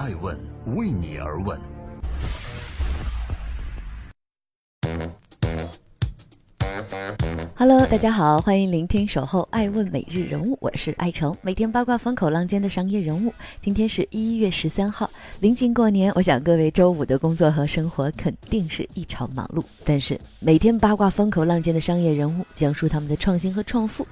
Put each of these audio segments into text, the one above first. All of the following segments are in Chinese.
爱问为你而问。Hello，大家好，欢迎聆听《守候爱问每日人物》，我是爱成，每天八卦风口浪尖的商业人物。今天是一月十三号，临近过年，我想各位周五的工作和生活肯定是异常忙碌。但是每天八卦风口浪尖的商业人物，讲述他们的创新和创富。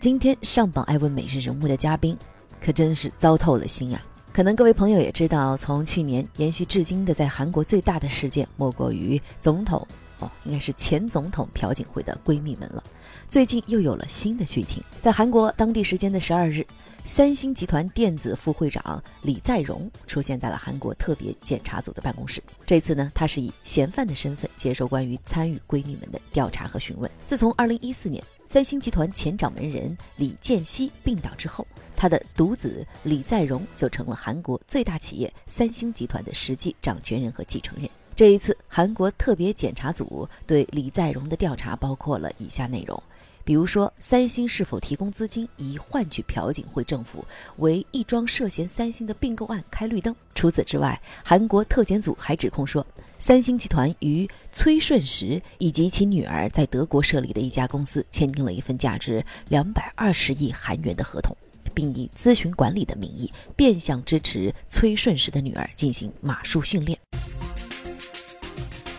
今天上榜爱问每日人物的嘉宾，可真是糟透了心啊！可能各位朋友也知道，从去年延续至今的在韩国最大的事件，莫过于总统。哦，应该是前总统朴槿惠的闺蜜们了。最近又有了新的剧情，在韩国当地时间的十二日，三星集团电子副会长李在镕出现在了韩国特别检查组的办公室。这次呢，他是以嫌犯的身份接受关于参与闺蜜们的调查和询问。自从二零一四年三星集团前掌门人李健熙病倒之后，他的独子李在镕就成了韩国最大企业三星集团的实际掌权人和继承人。这一次，韩国特别检查组对李在镕的调查包括了以下内容：比如说，三星是否提供资金以换取朴槿惠政府为一桩涉嫌三星的并购案开绿灯？除此之外，韩国特检组还指控说，三星集团与崔顺实以及其女儿在德国设立的一家公司签订了一份价值两百二十亿韩元的合同，并以咨询管理的名义变相支持崔顺实的女儿进行马术训练。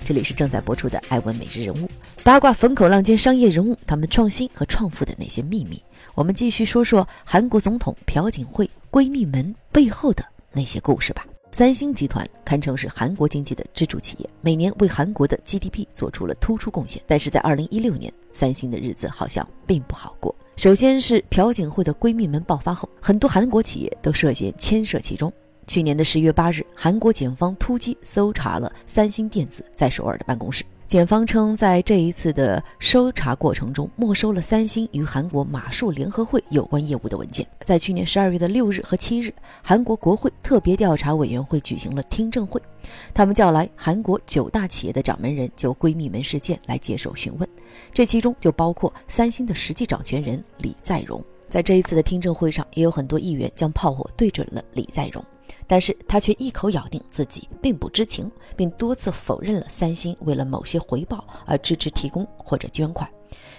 这里是正在播出的《爱问每日人物》，八卦风口浪尖商业人物，他们创新和创富的那些秘密。我们继续说说韩国总统朴槿惠闺蜜们背后的那些故事吧。三星集团堪称是韩国经济的支柱企业，每年为韩国的 GDP 做出了突出贡献。但是在2016年，三星的日子好像并不好过。首先是朴槿惠的闺蜜们爆发后，很多韩国企业都涉嫌牵涉其中。去年的十月八日，韩国检方突击搜查了三星电子在首尔的办公室。检方称，在这一次的搜查过程中，没收了三星与韩国马术联合会有关业务的文件。在去年十二月的六日和七日，韩国国会特别调查委员会举行了听证会，他们叫来韩国九大企业的掌门人就闺蜜门事件来接受询问，这其中就包括三星的实际掌权人李在镕。在这一次的听证会上，也有很多议员将炮火对准了李在镕。但是他却一口咬定自己并不知情，并多次否认了三星为了某些回报而支持提供或者捐款，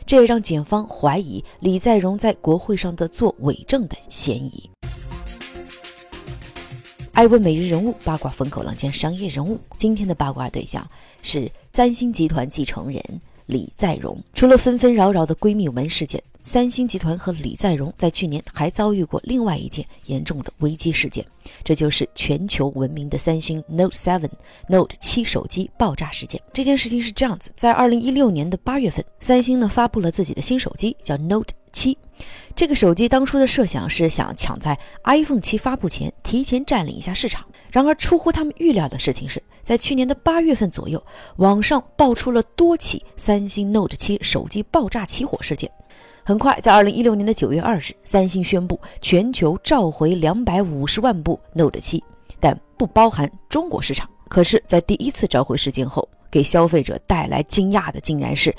这也让检方怀疑李在镕在国会上的做伪证的嫌疑。爱问每日人物八卦风口浪尖商业人物，今天的八卦对象是三星集团继承人李在镕。除了纷纷扰扰的闺蜜门事件。三星集团和李在镕在去年还遭遇过另外一件严重的危机事件，这就是全球闻名的三星 Note 7、Note 7手机爆炸事件。这件事情是这样子：在二零一六年的八月份，三星呢发布了自己的新手机，叫 Note 7。这个手机当初的设想是想抢在 iPhone 7发布前提前占领一下市场。然而出乎他们预料的事情是，在去年的八月份左右，网上爆出了多起三星 Note 7手机爆炸起火事件。很快，在二零一六年的九月二日，三星宣布全球召回两百五十万部 Note 7，但不包含中国市场。可是，在第一次召回事件后，给消费者带来惊讶的，竟然是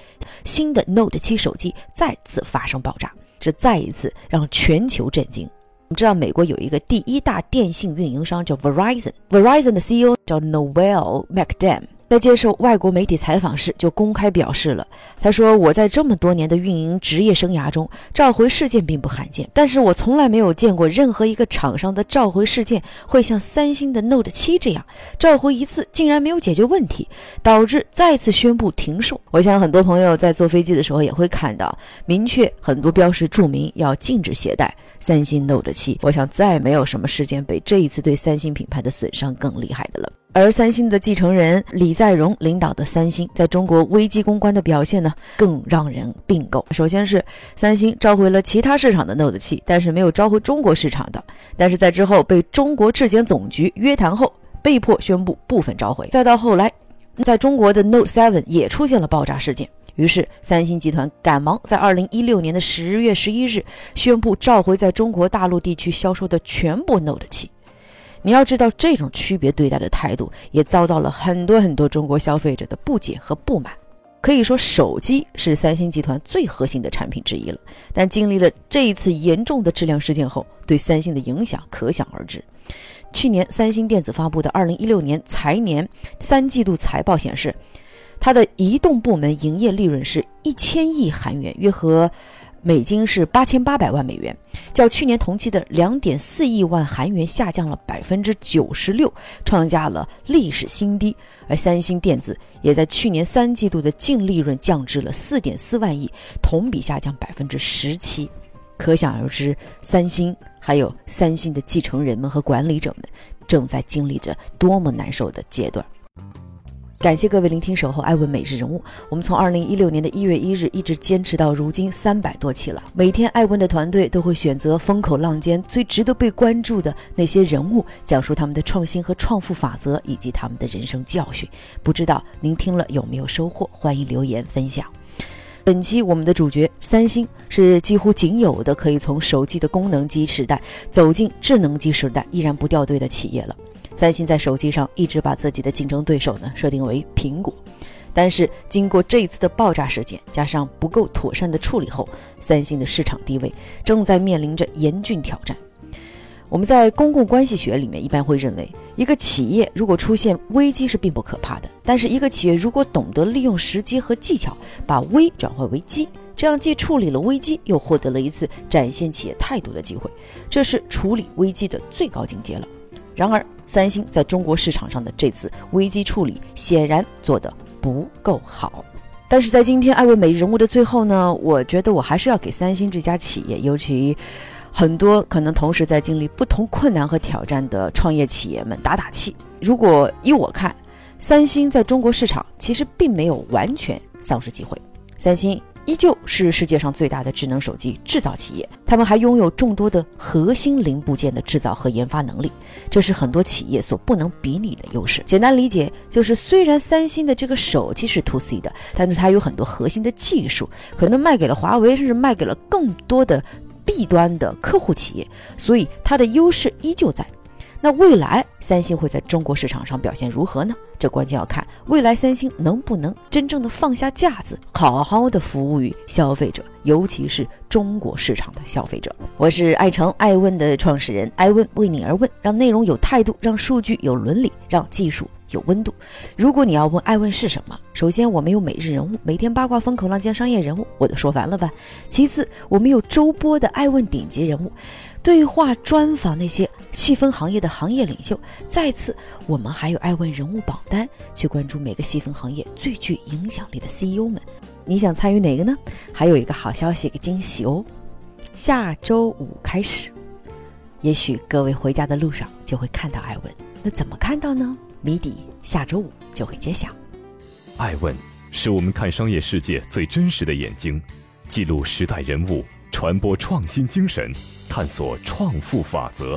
新的 Note 7手机再次发生爆炸，这再一次让全球震惊。我们知道，美国有一个第一大电信运营商叫 Verizon，Verizon 的 CEO 叫 Noel McDam。在接受外国媒体采访时，就公开表示了。他说：“我在这么多年的运营职业生涯中，召回事件并不罕见，但是我从来没有见过任何一个厂商的召回事件会像三星的 Note 7这样，召回一次竟然没有解决问题，导致再次宣布停售。我想很多朋友在坐飞机的时候也会看到，明确很多标识注明要禁止携带三星 Note 7。我想再没有什么事件比这一次对三星品牌的损伤更厉害的了。”而三星的继承人李在镕领导的三星在中国危机公关的表现呢，更让人并购。首先是三星召回了其他市场的 Note 7，但是没有召回中国市场的。但是在之后被中国质检总局约谈后，被迫宣布部分召回。再到后来，在中国的 Note 7也出现了爆炸事件，于是三星集团赶忙在2016年的十月十一日宣布召回在中国大陆地区销售的全部 Note 7。你要知道，这种区别对待的态度也遭到了很多很多中国消费者的不解和不满。可以说，手机是三星集团最核心的产品之一了。但经历了这一次严重的质量事件后，对三星的影响可想而知。去年三星电子发布的二零一六年财年三季度财报显示，它的移动部门营业利润是一千亿韩元，约合。美金是八千八百万美元，较去年同期的两点四亿万韩元下降了百分之九十六，创下了历史新低。而三星电子也在去年三季度的净利润降至了四点四万亿，同比下降百分之十七。可想而知，三星还有三星的继承人们和管理者们正在经历着多么难受的阶段。感谢各位聆听《守候爱问每日人物》，我们从二零一六年的一月一日一直坚持到如今三百多期了。每天爱问的团队都会选择风口浪尖、最值得被关注的那些人物，讲述他们的创新和创富法则以及他们的人生教训。不知道您听了有没有收获？欢迎留言分享。本期我们的主角三星是几乎仅有的可以从手机的功能机时代走进智能机时代依然不掉队的企业了。三星在手机上一直把自己的竞争对手呢设定为苹果，但是经过这一次的爆炸事件，加上不够妥善的处理后，三星的市场地位正在面临着严峻挑战。我们在公共关系学里面一般会认为，一个企业如果出现危机是并不可怕的，但是一个企业如果懂得利用时机和技巧，把危转化为机，这样既处理了危机，又获得了一次展现企业态度的机会，这是处理危机的最高境界了。然而，三星在中国市场上的这次危机处理显然做得不够好。但是在今天爱问每日人物的最后呢，我觉得我还是要给三星这家企业，尤其很多可能同时在经历不同困难和挑战的创业企业们打打气。如果依我看，三星在中国市场其实并没有完全丧失机会。三星。依旧是世界上最大的智能手机制造企业，他们还拥有众多的核心零部件的制造和研发能力，这是很多企业所不能比拟的优势。简单理解就是，虽然三星的这个手机是 to C 的，但是它有很多核心的技术，可能卖给了华为，甚至卖给了更多的 B 端的客户企业，所以它的优势依旧在。那未来三星会在中国市场上表现如何呢？这关键要看未来三星能不能真正的放下架子，好好的服务于消费者，尤其是中国市场的消费者。我是爱成爱问的创始人，爱问为你而问，让内容有态度，让数据有伦理，让技术有温度。如果你要问爱问是什么，首先我们有每日人物，每天八卦风口浪尖商业人物，我都说完了吧？其次我们有周播的爱问顶级人物。对话专访那些细分行业的行业领袖。再次，我们还有爱问人物榜单，去关注每个细分行业最具影响力的 CEO 们。你想参与哪个呢？还有一个好消息，一个惊喜哦！下周五开始，也许各位回家的路上就会看到爱问。那怎么看到呢？谜底下周五就会揭晓。爱问是我们看商业世界最真实的眼睛，记录时代人物。传播创新精神，探索创富法则。